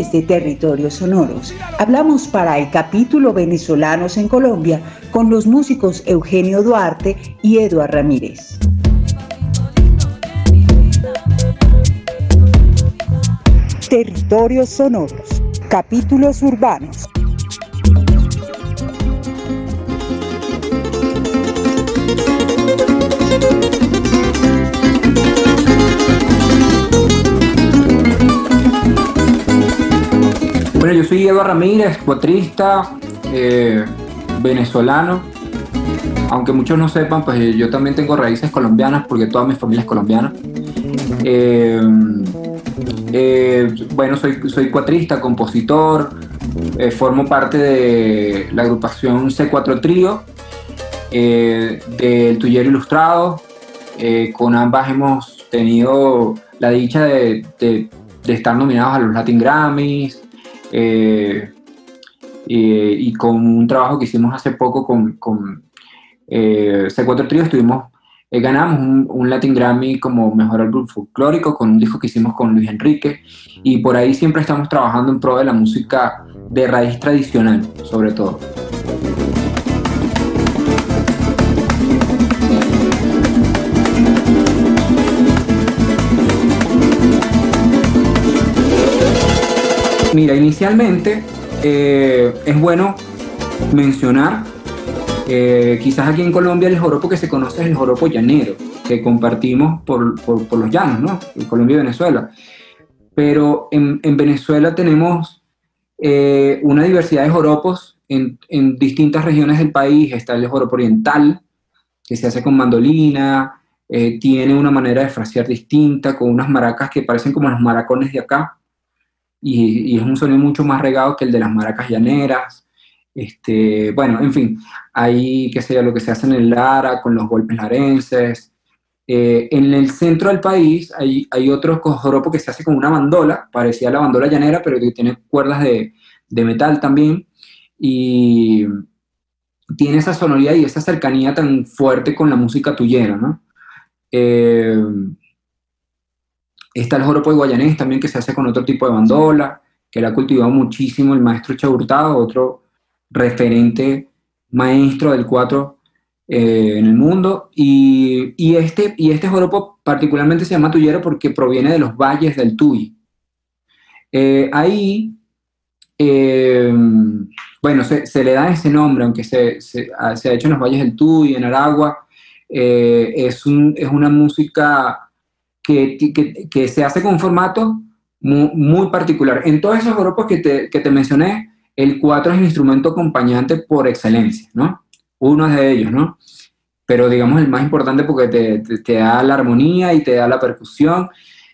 desde Territorios Sonoros. Hablamos para el capítulo Venezolanos en Colombia con los músicos Eugenio Duarte y Eduard Ramírez. Territorios Sonoros, capítulos urbanos. Bueno, yo soy Eduardo Ramírez, cuatrista, eh, venezolano. Aunque muchos no sepan, pues yo también tengo raíces colombianas porque toda mi familia es colombiana. Eh, eh, bueno, soy, soy cuatrista, compositor, formo parte de la agrupación C4 Trío, del Tuyero Ilustrado. con ambas hemos tenido la dicha de, de estar nominados a los Latin Grammys, eh, y, con un trabajo que hicimos hace poco con, con eh, C4 Trío, estuvimos, eh, ganamos un, Latin Grammy como mejor álbum folclórico con un disco que hicimos con Luis Enrique y por ahí siempre estamos trabajando en pro de la música de raíz tradicional, sobre todo. Mira, inicialmente eh, es bueno mencionar, eh, quizás aquí en Colombia el joropo que se conoce es el joropo llanero, que compartimos por, los llanos, ¿no? En Colombia y Venezuela. Pero en, Venezuela tenemos eh, una diversidad de joropos en, en, distintas regiones del país. Está el joropo oriental, que se hace con mandolina, tiene una manera de frasear distinta, con unas maracas que parecen como los maracones de acá y, es un sonido mucho más regado que el de las maracas llaneras. Este, bueno, en fin, hay, qué sé lo que se hace en el Lara con los golpes larenses. Eh, en el centro del país hay, hay otro joropo que se hace con una bandola, parecía a la bandola llanera, pero que tiene cuerdas de, de metal también. Y tiene esa sonoridad y esa cercanía tan fuerte con la música tuyera, ¿no? Eh, Está el joropo de guayanés también que se hace con otro tipo de bandola, que la ha cultivado muchísimo el maestro Chaurtado, otro referente maestro del cuatro eh, en el mundo. Y, este, y este joropo particularmente se llama tuyero porque proviene de los valles del Tuy. Eh, ahí, eh, bueno, se, le da ese nombre, aunque se, se, ha hecho en los valles del Tuy, en Aragua. es, es una música que, se hace con un formato muy, particular. En todos esos grupos que te, mencioné, el 4 es el instrumento acompañante por excelencia, ¿no? Uno de ellos, ¿no? Pero digamos el más importante porque te, da la armonía y te da la percusión,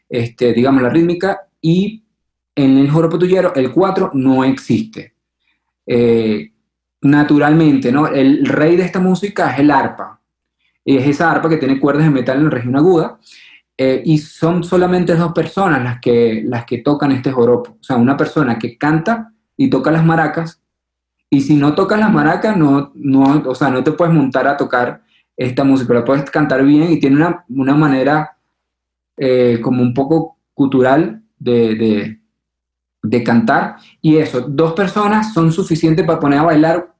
este, digamos la rítmica, y en el joropo tuyero el 4 no existe. Eh, naturalmente, ¿no? El rey de esta música es el arpa. Es esa arpa que tiene cuerdas de metal en la región aguda eh, y son solamente dos personas las que, las que tocan este joropo. O sea, una persona que canta y toca las maracas, y si no tocas las maracas, no, no, o sea, no te puedes montar a tocar esta música, la puedes cantar bien y tiene una, una manera eh, como un poco cultural de, de, cantar. Y eso, dos personas son suficientes para poner a bailar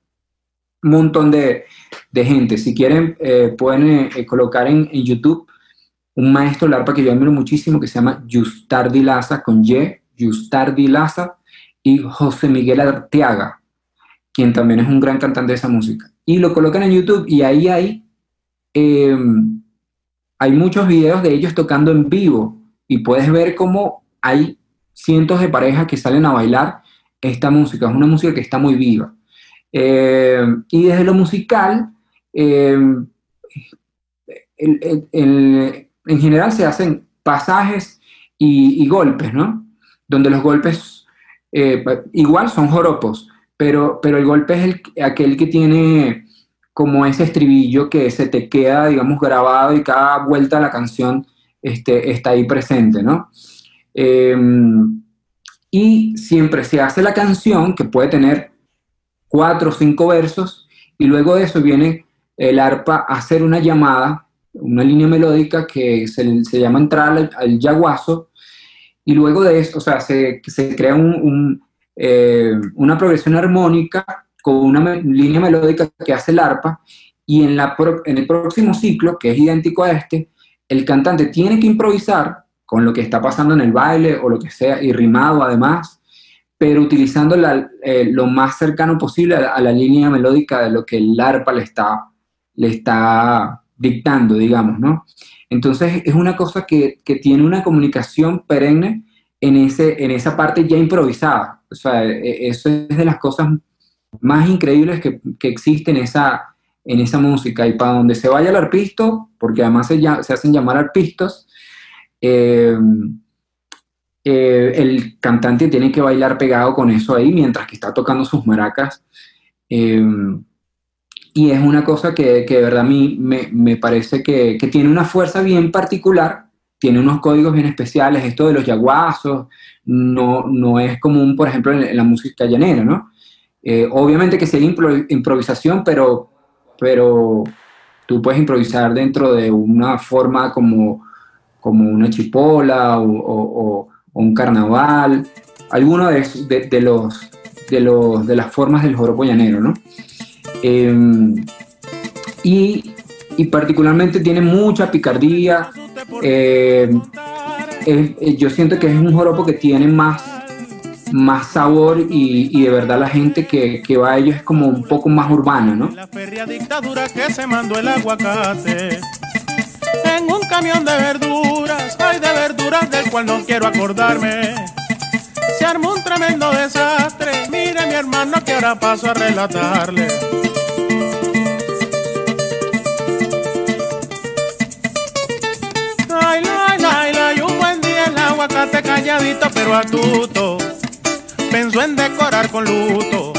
un montón de, de gente. Si quieren, eh, pueden colocar en, en YouTube un maestro del arpa que yo admiro muchísimo que se llama Justardi Laza, con Y, Justardi Laza, y José Miguel Arteaga, quien también es un gran cantante de esa música. Y lo colocan en YouTube y ahí hay, em, hay muchos videos de ellos tocando en vivo y puedes ver cómo hay cientos de parejas que salen a bailar esta música. Es una música que está muy viva. Em, y desde lo musical, em, el, en general se hacen pasajes y, golpes, ¿no? Donde los golpes eh, igual son joropos, pero, pero el golpe es el, aquel que tiene como ese estribillo que se te queda, digamos, grabado y cada vuelta a la canción este, está ahí presente, ¿no? Em, y siempre se hace la canción, que puede tener cuatro o cinco versos, y luego de eso viene el arpa a hacer una llamada una línea melódica que se, se llama entrar al, yaguazo y luego de eso, o sea, se, se crea un, eh, una progresión armónica con una línea melódica que hace el arpa, y en, la en el próximo ciclo, que es idéntico a este, el cantante tiene que improvisar con lo que está pasando en el baile o lo que sea, y rimado además, pero utilizando eh, lo más cercano posible a la, línea melódica de lo que el arpa le está, le está dictando, digamos, ¿no? Entonces es una cosa que, que, tiene una comunicación perenne en, ese, en esa parte ya improvisada. O sea, e, e, eso es de las cosas más increíbles que, que existen en esa, en esa música. Y para donde se vaya el arpisto, porque además se, se hacen llamar arpistos, eh, eh, el cantante tiene que bailar pegado con eso ahí mientras que está tocando sus maracas. Eh, y es una cosa que, que de verdad a mí me, me parece que, que, tiene una fuerza bien particular, tiene unos códigos bien especiales, esto de los yaguazos, no, no es común, por ejemplo, en, la música llanera, ¿no? Eh, obviamente que sería improvisación, pero, pero tú puedes improvisar dentro de una forma como, como una chipola o, o, un carnaval, alguno de, de, los, de, los, de las formas del joropo llanero, ¿no? Em, y, particularmente tiene mucha picardía. Em, yo siento que es un joropo que tiene más, más sabor y, de verdad la gente que, que, va a ello es como un poco más urbana, ¿no? La dictadura que se mandó el aguacate en un camión de verduras, hay de verduras del cual no quiero acordarme. Se armó un tremendo desastre, mire mi hermano que ahora paso a relatarle. Aguacate calladito pero atuto. Pensó en decorar con luto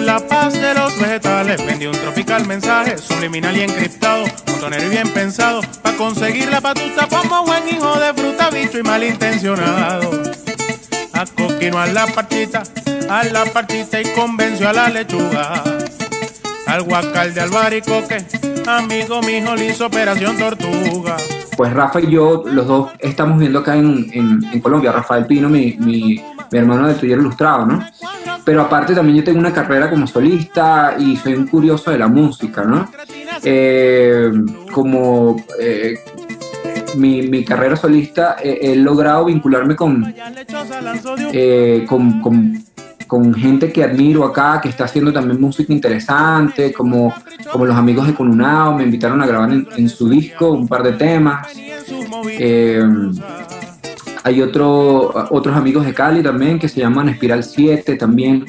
la paz de los vegetales. Vendió un tropical mensaje subliminal y encriptado, montonero y bien pensado, para conseguir la patuta como buen hijo de fruta, bicho y malintencionado. Acoquino a la partita, a la partita y convenció a la lechuga. Al guacal de albaricoque, amigo mío le hizo operación tortuga pues Rafa y yo, los dos, estamos viendo acá en, Colombia, Rafael Pino, mi, mi, hermano de Twitter Ilustrado, ¿no? Pero aparte también yo tengo una carrera como solista y soy un curioso de la música, ¿no? Eh, como eh, mi, mi, carrera solista he logrado vincularme con, eh, con, con con gente que admiro acá, que está haciendo también música interesante, como, como los amigos de Conunao, me invitaron a grabar en, su disco un par de temas. Eh, hay otro, otros amigos de Cali también que se llaman Espiral 7 también.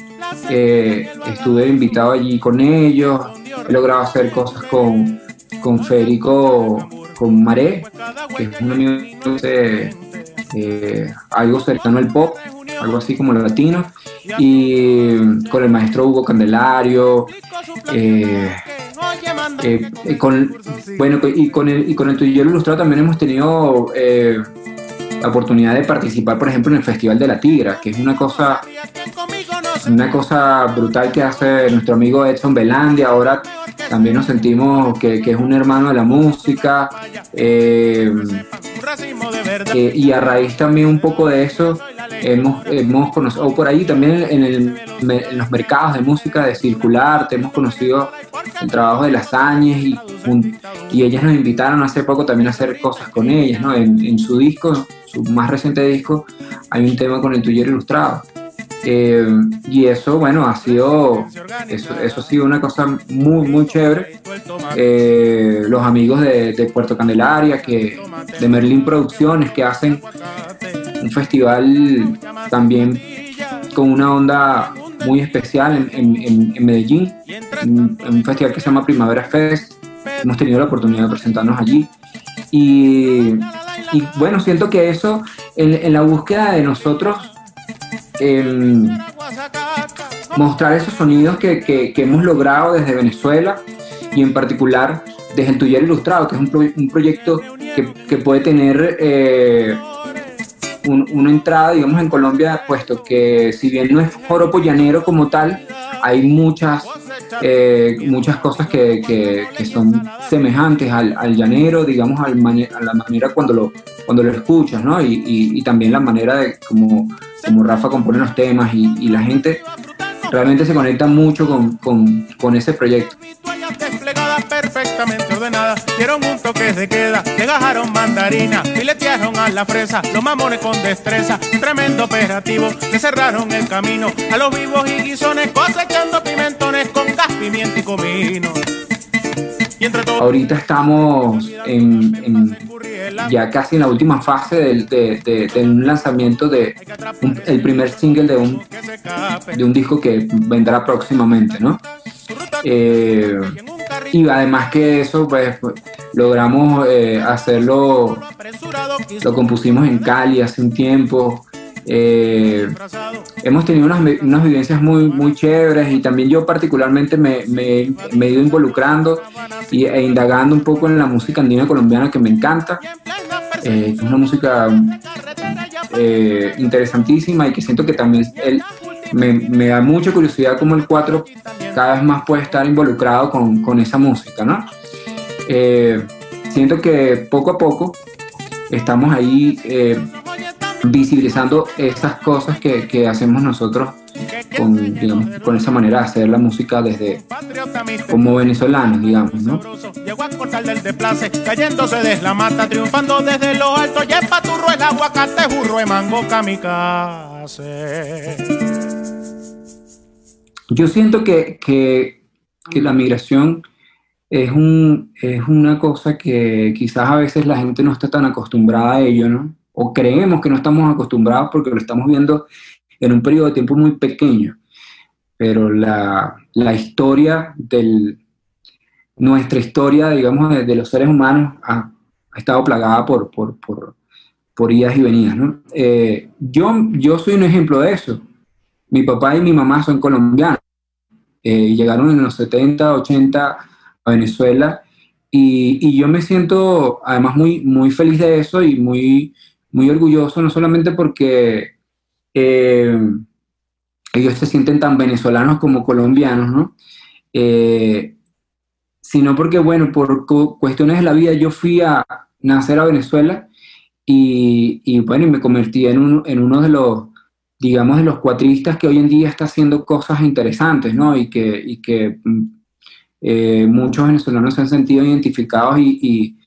Eh, estuve invitado allí con ellos. He logrado hacer cosas con, con Federico, con Maré, que es un amigo de eh, algo cercano al pop, algo así como latino y con el maestro Hugo Candelario, eh, eh, con, bueno, y con el, y con el Ilustrado también hemos tenido eh, la oportunidad de participar, por ejemplo, en el Festival de la Tigra, que es una cosa, una cosa brutal que hace nuestro amigo Edson Belandi. Ahora también nos sentimos que, que es un hermano de la música. y a raíz también un poco de eso, hemos, hemos conocido, o por ahí también en, el, en, los mercados de música de circular, te hemos conocido el trabajo de las Áñez y, y ellas nos invitaron hace poco también a hacer cosas con ellas, ¿no? En, en su disco, su más reciente disco, hay un tema con el tuyo ilustrado. Eh, y eso, bueno, ha sido, eso, eso, ha sido una cosa muy, muy chévere. Eh, los amigos de, de, Puerto Candelaria, que, de Merlin Producciones, que hacen un festival también con una onda muy especial en, en, Medellín, un, festival que se llama Primavera Fest. Hemos tenido la oportunidad de presentarnos allí. Y, bueno, siento que eso, en, en la búsqueda de nosotros, mostrar esos sonidos que, que, que, hemos logrado desde Venezuela y en particular desde el Tuyer Ilustrado, que es un, pro, un proyecto que, que, puede tener eh, una entrada, digamos, en Colombia, puesto que si bien no es joropo llanero como tal, hay muchas, eh, muchas cosas que, que, son semejantes al, al llanero, digamos, al a la manera cuando lo, cuando lo escuchas, ¿no? Y, y, también la manera de como, como Rafa compone los temas y, y la gente realmente se conecta mucho con, con, con ese proyecto perfectamente ordenadas. Dieron un toque de queda, gajaron mandarina, filetearon a la fresa, los mamones con destreza, tremendo operativo, le cerraron el camino a los vivos y guisones, cosechando pimentones con gas, pimienta y comino. Y entre Ahorita estamos en, ya casi en la última fase del, de, un lanzamiento de el primer single de un, de un disco que vendrá próximamente, ¿no? Eh, y además que eso, pues, logramos eh, hacerlo, lo compusimos en Cali hace un tiempo. Eh, hemos tenido unas, unas, vivencias muy, muy chéveres y también yo particularmente me, me, me, he ido involucrando y, e indagando un poco en la música andina colombiana que me encanta. es una música interesantísima y que siento que también me, me, da mucha curiosidad cómo el 4 cada vez más puede estar involucrado con, con esa música, ¿no? Eh, siento que poco a poco estamos ahí eh, visibilizando esas cosas que, que, hacemos nosotros con, digamos, con esa manera de hacer la música desde como venezolanos, digamos, ¿no? Yo siento que, que, la migración es, un, es una cosa que quizás a veces la gente no está tan acostumbrada a ello, ¿no? O creemos que no estamos acostumbrados porque lo estamos viendo en un periodo de tiempo muy pequeño. Pero la, la historia del, nuestra historia, digamos, de, los seres humanos ha, ha estado plagada por, por, por, por, idas y venidas, ¿no? Eh, yo, yo soy un ejemplo de eso. Mi papá y mi mamá son colombianos. Eh, llegaron en los 70, 80 a Venezuela y, y, yo me siento además muy, muy feliz de eso y muy, muy orgulloso, no solamente porque eh, ellos se sienten tan venezolanos como colombianos, ¿no? Eh, sino porque, bueno, por cuestiones de la vida yo fui a nacer a Venezuela y, y bueno, me convertí en uno de los digamos, de los cuatristas que hoy en día está haciendo cosas interesantes, ¿no? Y que, y que mm, eh, muchos venezolanos se han sentido identificados y,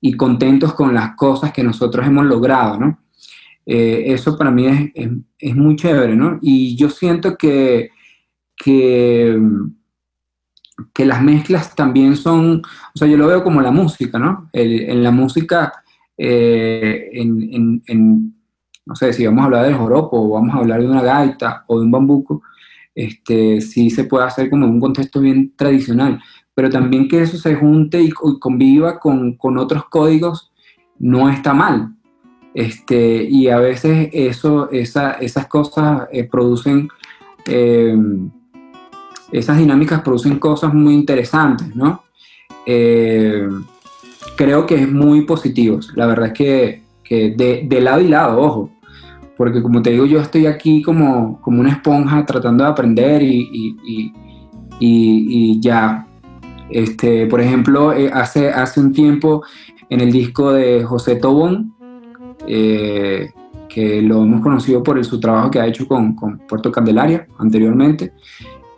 y, contentos con las cosas que nosotros hemos logrado, ¿no? Eh, eso para mí es, es, muy chévere, ¿no? Y yo siento que, que, que, las mezclas también son, o sea, yo lo veo como la música, ¿no? en la música, eh, en no sé, si vamos a hablar del joropo o vamos a hablar de una gaita o de un bambuco, este, sí se puede hacer como un contexto bien tradicional, pero también que eso se junte y, conviva con, con, otros códigos no está mal. Este, y a veces eso, esa, esas cosas eh, producen, eh, esas dinámicas producen cosas muy interesantes, ¿no? Eh, creo que es muy positivo. La verdad es que, de, de, lado y lado, ojo, porque como te digo, yo estoy aquí como, como una esponja tratando de aprender y, y, y, ya. Este, por ejemplo, eh, hace, hace un tiempo en el disco de José Tobón, eh, que lo hemos conocido por su trabajo que ha hecho con, con, Puerto Candelaria anteriormente,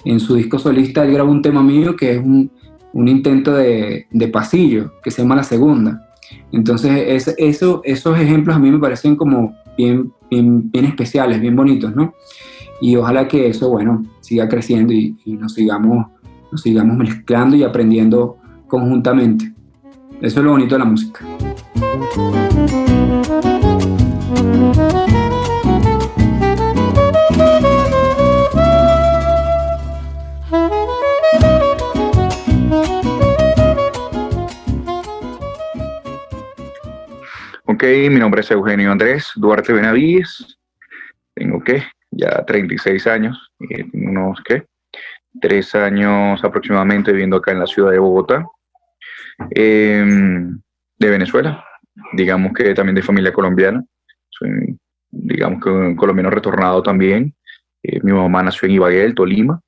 en su disco solista él grabó un tema mío que es un, un intento de, de, pasillo, que se llama La Segunda. Entonces, es, eso, esos ejemplos a mí me parecen como bien, bien, especiales, bien bonitos, ¿no? Y ojalá que eso, bueno, siga creciendo y, y nos, sigamos, nos sigamos mezclando y aprendiendo conjuntamente. Eso es lo bonito de la música. Mi nombre es Eugenio Andrés Duarte Benavides. Tengo que ya 36 años, unos que tres años aproximadamente viviendo acá en la ciudad de Bogotá, em, de Venezuela. Digamos que también de familia colombiana. Soy, digamos que un colombiano retornado también. Eh, mi mamá nació en Ibagué, Tolima.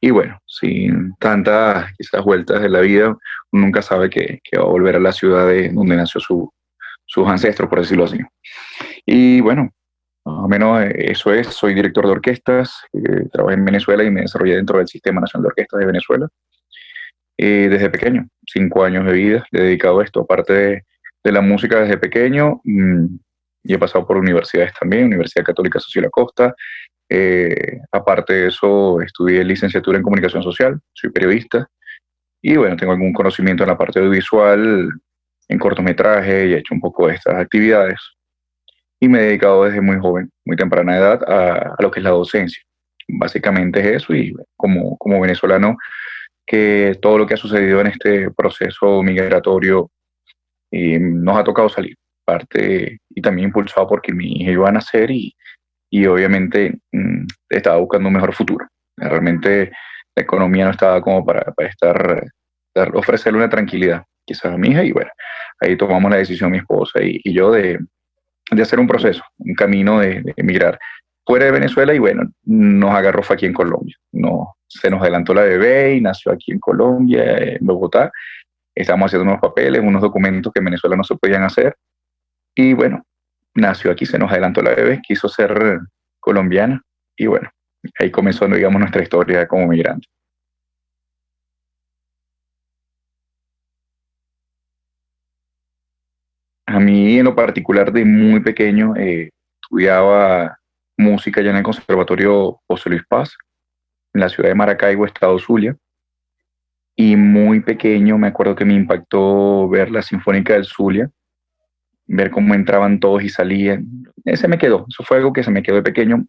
Y bueno, sin tantas quizás vueltas de la vida, uno nunca sabe que, que, va a volver a la ciudad de donde nació su, sus ancestros, por decirlo así. Y bueno, más o menos eh, eso es, soy director de orquestas, eh, trabajé en Venezuela y me desarrollé dentro del Sistema Nacional de Orquestas de Venezuela. Eh, desde pequeño, cinco años de vida, he dedicado a esto, aparte de, la música desde pequeño, mmm, y he pasado por universidades también, Universidad Católica Social Costa. Eh, aparte de eso, estudié licenciatura en comunicación social, soy periodista y bueno, tengo algún conocimiento en la parte audiovisual, en cortometraje y he hecho un poco de estas actividades. Y me he dedicado desde muy joven, muy temprana edad, a, a lo que es la docencia. Básicamente es eso y como, como venezolano, que todo lo que ha sucedido en este proceso migratorio y nos ha tocado salir parte y también impulsado porque mi hija iba a nacer y, y obviamente mmm, estaba buscando un mejor futuro. Realmente la economía no estaba como para, para estar, dar, ofrecerle una tranquilidad quizás a mi hija y bueno, ahí tomamos la decisión mi esposa y, yo de, de, hacer un proceso, un camino de, de, emigrar fuera de Venezuela y bueno, nos agarró fue aquí en Colombia. No, se nos adelantó la bebé y nació aquí en Colombia, en Bogotá. Estamos haciendo unos papeles, unos documentos que en Venezuela no se podían hacer y bueno, nació aquí, se nos adelantó la bebé, quiso ser colombiana y bueno, ahí comenzó, digamos, nuestra historia como migrante. A mí en lo particular de muy pequeño eh, estudiaba música ya en el Conservatorio José Luis Paz, en la ciudad de Maracaibo, Estado Zulia. Y muy pequeño me acuerdo que me impactó ver la Sinfónica del Zulia, ver cómo entraban todos y salían. Ese me quedó, eso fue algo que se me quedó de pequeño,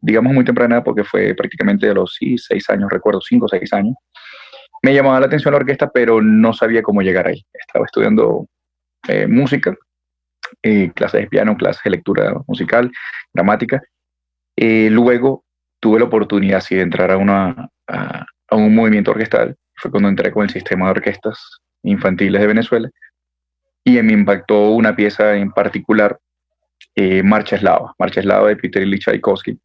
digamos muy temprana, porque fue prácticamente de los sí, seis años, recuerdo, cinco o seis años. Me llamaba la atención la orquesta, pero no sabía cómo llegar ahí. Estaba estudiando eh, música, eh, clases de piano, clases de lectura musical, gramática. Eh, luego tuve la oportunidad sí, de entrar a, una, a, a un movimiento orquestal. Fue cuando entré con el sistema de orquestas infantiles de Venezuela y me impactó una pieza en particular, eh, Marcha Eslava, Marcha Eslava de Peter Ilyich Tchaikovsky.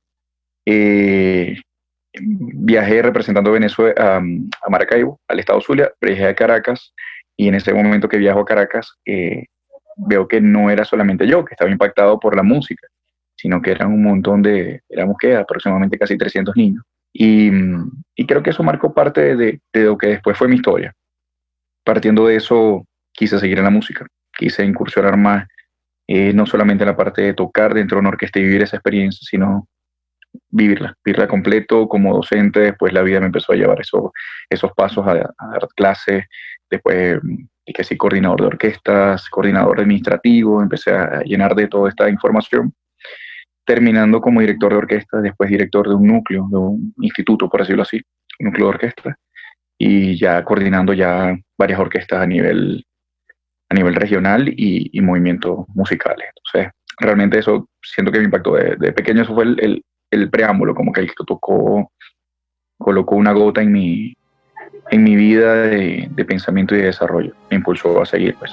Eh, viajé representando Venezuela, a, Maracaibo, al estado Zulia, viajé a Caracas y en ese momento que viajo a Caracas eh, veo que no era solamente yo que estaba impactado por la música, sino que eran un montón de, éramos que aproximadamente casi 300 niños. Y, y creo que eso marcó parte de, de lo que después fue mi historia. Partiendo de eso, quise seguir en la música, quise incursionar más, eh, no solamente en la parte de tocar dentro de una orquesta y vivir esa experiencia, sino vivirla, vivirla completo como docente, después la vida me empezó a llevar eso, esos pasos a, a dar clases, después y que sí, coordinador de orquestas, coordinador administrativo, empecé a llenar de toda esta información, terminando como director de orquesta, después director de un núcleo, de un instituto, por decirlo así, un núcleo de orquesta, y ya coordinando ya varias orquestas a nivel a nivel regional y, y movimientos musicales. Entonces, realmente eso siento que me impactó de, de pequeño, eso fue el, el, el, preámbulo, como que el que tocó, colocó una gota en mi, en mi vida de, pensamiento y de desarrollo, me impulsó a seguir pues.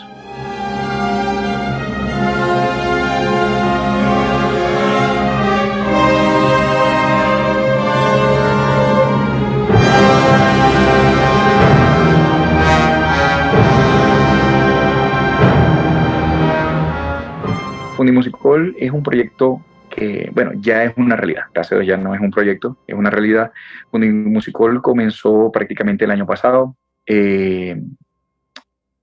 Fundimusical es un proyecto bueno, ya es una realidad. Gracias ya no es un proyecto, es una realidad. Fundimusical comenzó prácticamente el año pasado. Eh,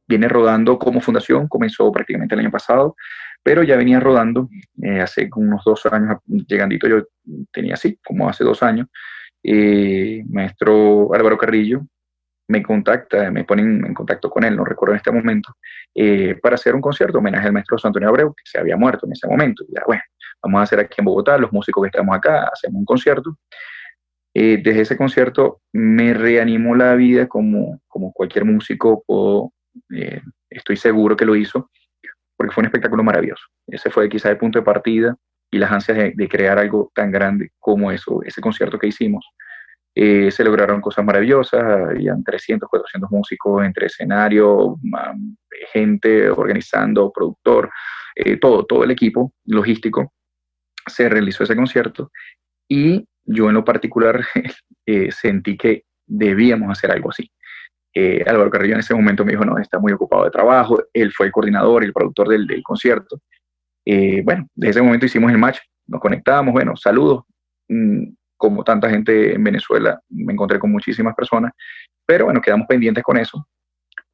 viene rodando como fundación, comenzó prácticamente el año pasado, pero ya venía rodando eh, hace unos dos años, llegandito yo tenía así, como hace dos años. Eh, maestro Álvaro Carrillo me contacta, me ponen en contacto con él, no recuerdo en este momento, eh, para hacer un concierto homenaje al maestro Antonio Abreu, que se había muerto en ese momento. Y ya, bueno, vamos a hacer aquí en Bogotá, los músicos que estamos acá, hacemos un concierto. Eh, desde ese concierto me reanimó la vida como, como cualquier músico, o, eh, estoy seguro que lo hizo, porque fue un espectáculo maravilloso. Ese fue quizá el punto de partida y las ansias de, de crear algo tan grande como eso, ese concierto que hicimos. Eh, se lograron cosas maravillosas, habían 300, 400 músicos entre escenario, gente organizando, productor, eh, todo, todo el equipo logístico. Se realizó ese concierto y yo en lo particular, eh, sentí que debíamos hacer algo así. Eh, Álvaro Carrillo en ese momento me dijo, no, está muy ocupado de trabajo, él fue el coordinador y el productor del, del concierto. Eh, bueno, desde ese momento hicimos el match, nos conectamos, bueno, saludos. Mm, como tanta gente en Venezuela, me encontré con muchísimas personas, pero bueno, quedamos pendientes con eso.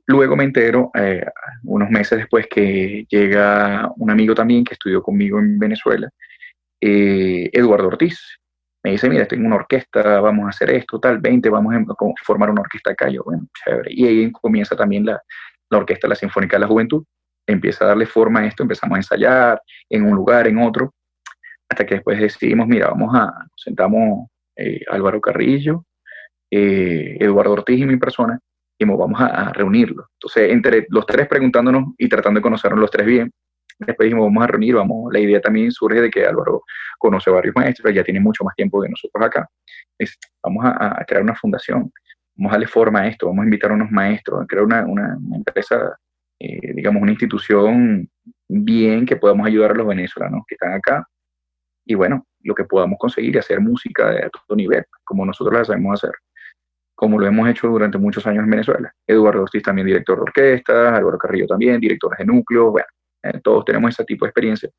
Luego me entero, eh, unos meses después, que llega un amigo también que estudió conmigo en Venezuela, eh, Eduardo Ortiz. Me dice, mira, tengo una orquesta, vamos a hacer esto, tal, 20, vamos a formar una orquesta acá. Yo, bueno, chévere. Y ahí comienza también la, la Orquesta La Sinfónica de la Juventud. Empieza a darle forma a esto, empezamos a ensayar en un lugar, en otro, hasta que después decidimos, mira, vamos a, sentamos eh, Álvaro Carrillo, eh, Eduardo Ortiz y mi persona, y vamos a, reunirlo. Entonces, entre los tres preguntándonos y tratando de conocernos los tres bien, después dijimos, vamos a reunir, vamos, la idea también surge de que Álvaro conoce varios maestros, ya tiene mucho más tiempo de nosotros acá. vamos a, crear una fundación, vamos a darle forma a esto, vamos a invitar a unos maestros, a crear una, una, empresa, eh, digamos, una institución bien que podamos ayudar a los venezolanos que están acá. Y bueno, lo que podamos conseguir y hacer música de alto nivel, como nosotros la sabemos hacer como lo hemos hecho durante muchos años en Venezuela. Eduardo Ortiz también director de orquesta, Álvaro Carrillo también, director de núcleo, bueno, eh, todos tenemos ese tipo de experiencia.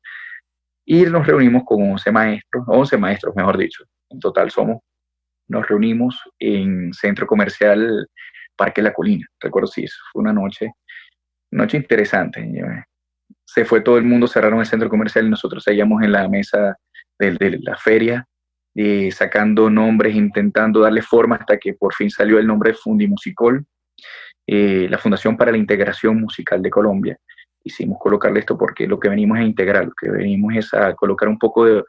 Y nos reunimos con 11 maestros, 11 maestros mejor dicho, en total somos, nos reunimos en Centro Comercial Parque La Colina, recuerdo sí, fue una noche, noche interesante. Se fue todo el mundo, cerraron el centro comercial y nosotros seguíamos en la mesa de, la feria eh, sacando nombres, intentando darle forma hasta que por fin salió el nombre Fundimusicol, eh, la Fundación para la Integración Musical de Colombia. Hicimos colocarle esto porque lo que venimos a integrar, lo que venimos es a colocar un poco de,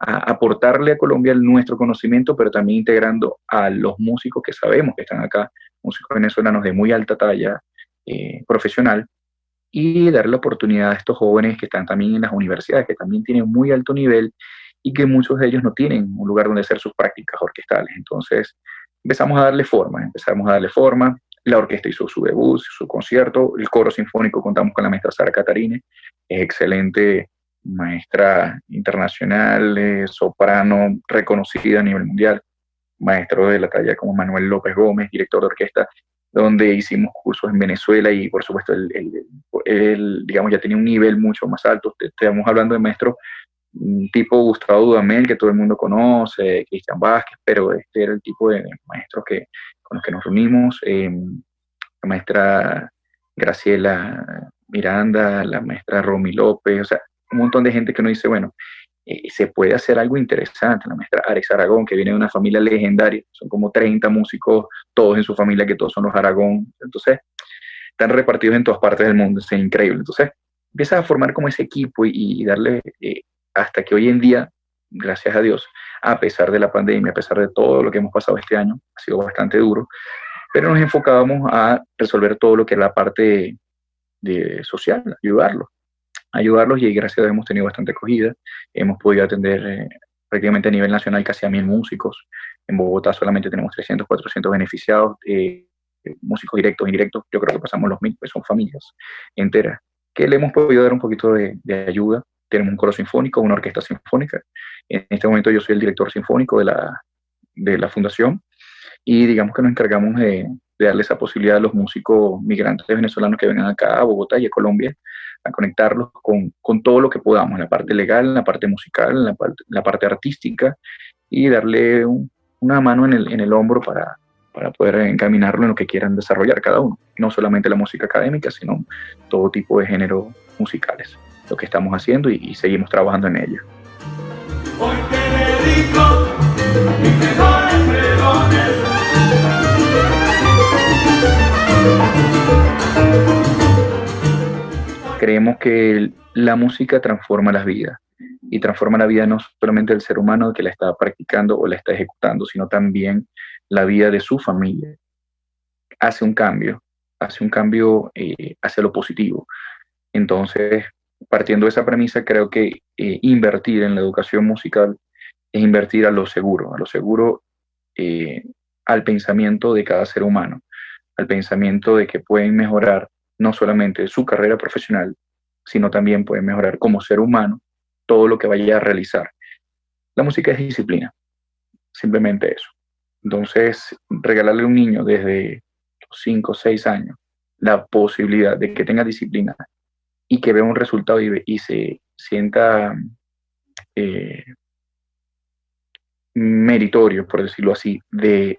a aportarle a Colombia nuestro conocimiento, pero también integrando a los músicos que sabemos que están acá, músicos venezolanos de muy alta talla eh, profesional, y darle la oportunidad a estos jóvenes que están también en las universidades, que también tienen muy alto nivel y que muchos de ellos no tienen un lugar donde hacer sus prácticas orquestales. Entonces empezamos a darle forma, empezamos a darle forma. La orquesta hizo su debut, su concierto, el coro sinfónico contamos con la maestra Sara Catarine, excelente maestra internacional, eh, soprano reconocida a nivel mundial, maestro de la talla como Manuel López Gómez, director de orquesta, donde hicimos cursos en Venezuela y por supuesto él, digamos, ya tenía un nivel mucho más alto. Estamos hablando de maestros un tipo Gustavo Dudamel, que todo el mundo conoce, Cristian Vázquez, pero este era el tipo de maestros que, con los que nos reunimos, eh, la maestra Graciela Miranda, la maestra Romy López, o sea, un montón de gente que nos dice, bueno, eh, se puede hacer algo interesante. La maestra Ares Aragón, que viene de una familia legendaria, son como 30 músicos, todos en su familia, que todos son los Aragón. Entonces, están repartidos en todas partes del mundo, es increíble. Entonces, empiezas a formar como ese equipo y, darle eh, hasta que hoy en día, gracias a Dios, a pesar de la pandemia, a pesar de todo lo que hemos pasado este año, ha sido bastante duro, pero nos enfocábamos a resolver todo lo que es la parte social, ayudarlos, ayudarlos y gracias a Dios hemos tenido bastante acogida, hemos podido atender eh, prácticamente a nivel nacional casi a mil músicos, en Bogotá solamente tenemos 300, 400 beneficiados, eh, músicos directos indirectos, yo creo que pasamos los mil, pues son familias enteras, que le hemos podido dar un poquito de ayuda tenemos un coro sinfónico, una orquesta sinfónica. En este momento yo soy el director sinfónico de la, de la fundación y digamos que nos encargamos de, darle esa posibilidad a los músicos migrantes venezolanos que vengan acá a Bogotá y a Colombia a conectarlos con, con todo lo que podamos, la parte legal, la parte musical, la parte, la parte artística y darle una mano en el, en el hombro para, para poder encaminarlo en lo que quieran desarrollar cada uno. No solamente la música académica, sino todo tipo de géneros musicales lo que estamos haciendo y, seguimos trabajando en ello. Creemos que la música transforma las vidas y transforma la vida no solamente del ser humano que la está practicando o la está ejecutando, sino también la vida de su familia. Hace un cambio, hace un cambio eh, hacia lo positivo. Entonces, partiendo de esa premisa, creo que eh, invertir en la educación musical es invertir a lo seguro, a lo seguro eh, al pensamiento de cada ser humano, al pensamiento de que pueden mejorar no solamente su carrera profesional, sino también pueden mejorar como ser humano todo lo que vaya a realizar. La música es disciplina, simplemente eso. Entonces, regalarle a un niño desde los 5 o 6 años la posibilidad de que tenga disciplina y que vea un resultado y, se sienta eh, meritorio, por decirlo así, de,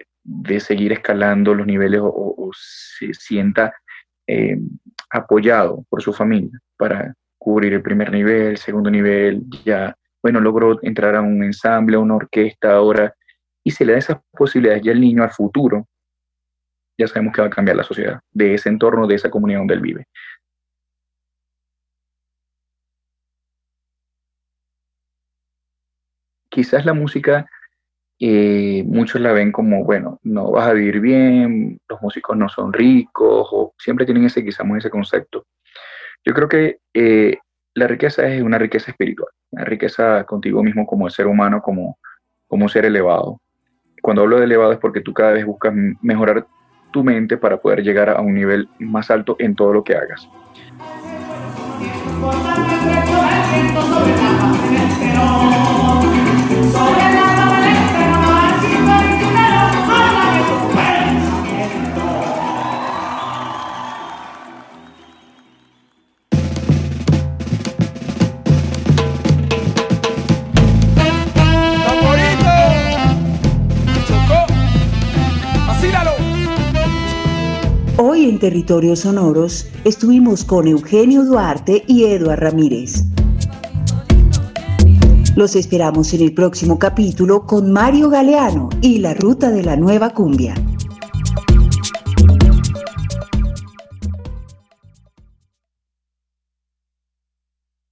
seguir escalando los niveles o, se sienta eh, apoyado por su familia para cubrir el primer nivel, segundo nivel, ya, bueno, logró entrar a un ensamble, a una orquesta ahora, y se le da esas posibilidades ya al niño al futuro, ya sabemos que va a cambiar la sociedad, de ese entorno, de esa comunidad donde él vive. Quizás la música, eh, muchos la ven como, bueno, no vas a vivir bien, los músicos no son ricos, o siempre tienen ese, quizás ese concepto. Yo creo que eh, la riqueza es una riqueza espiritual, una riqueza contigo mismo como ser humano, como, como ser elevado. Cuando hablo de elevado es porque tú cada vez buscas mejorar tu mente para poder llegar a un nivel más alto en todo lo que hagas. En Territorios Sonoros estuvimos con Eugenio Duarte y Eduard Ramírez. Los esperamos en el próximo capítulo con Mario Galeano y la ruta de la nueva cumbia.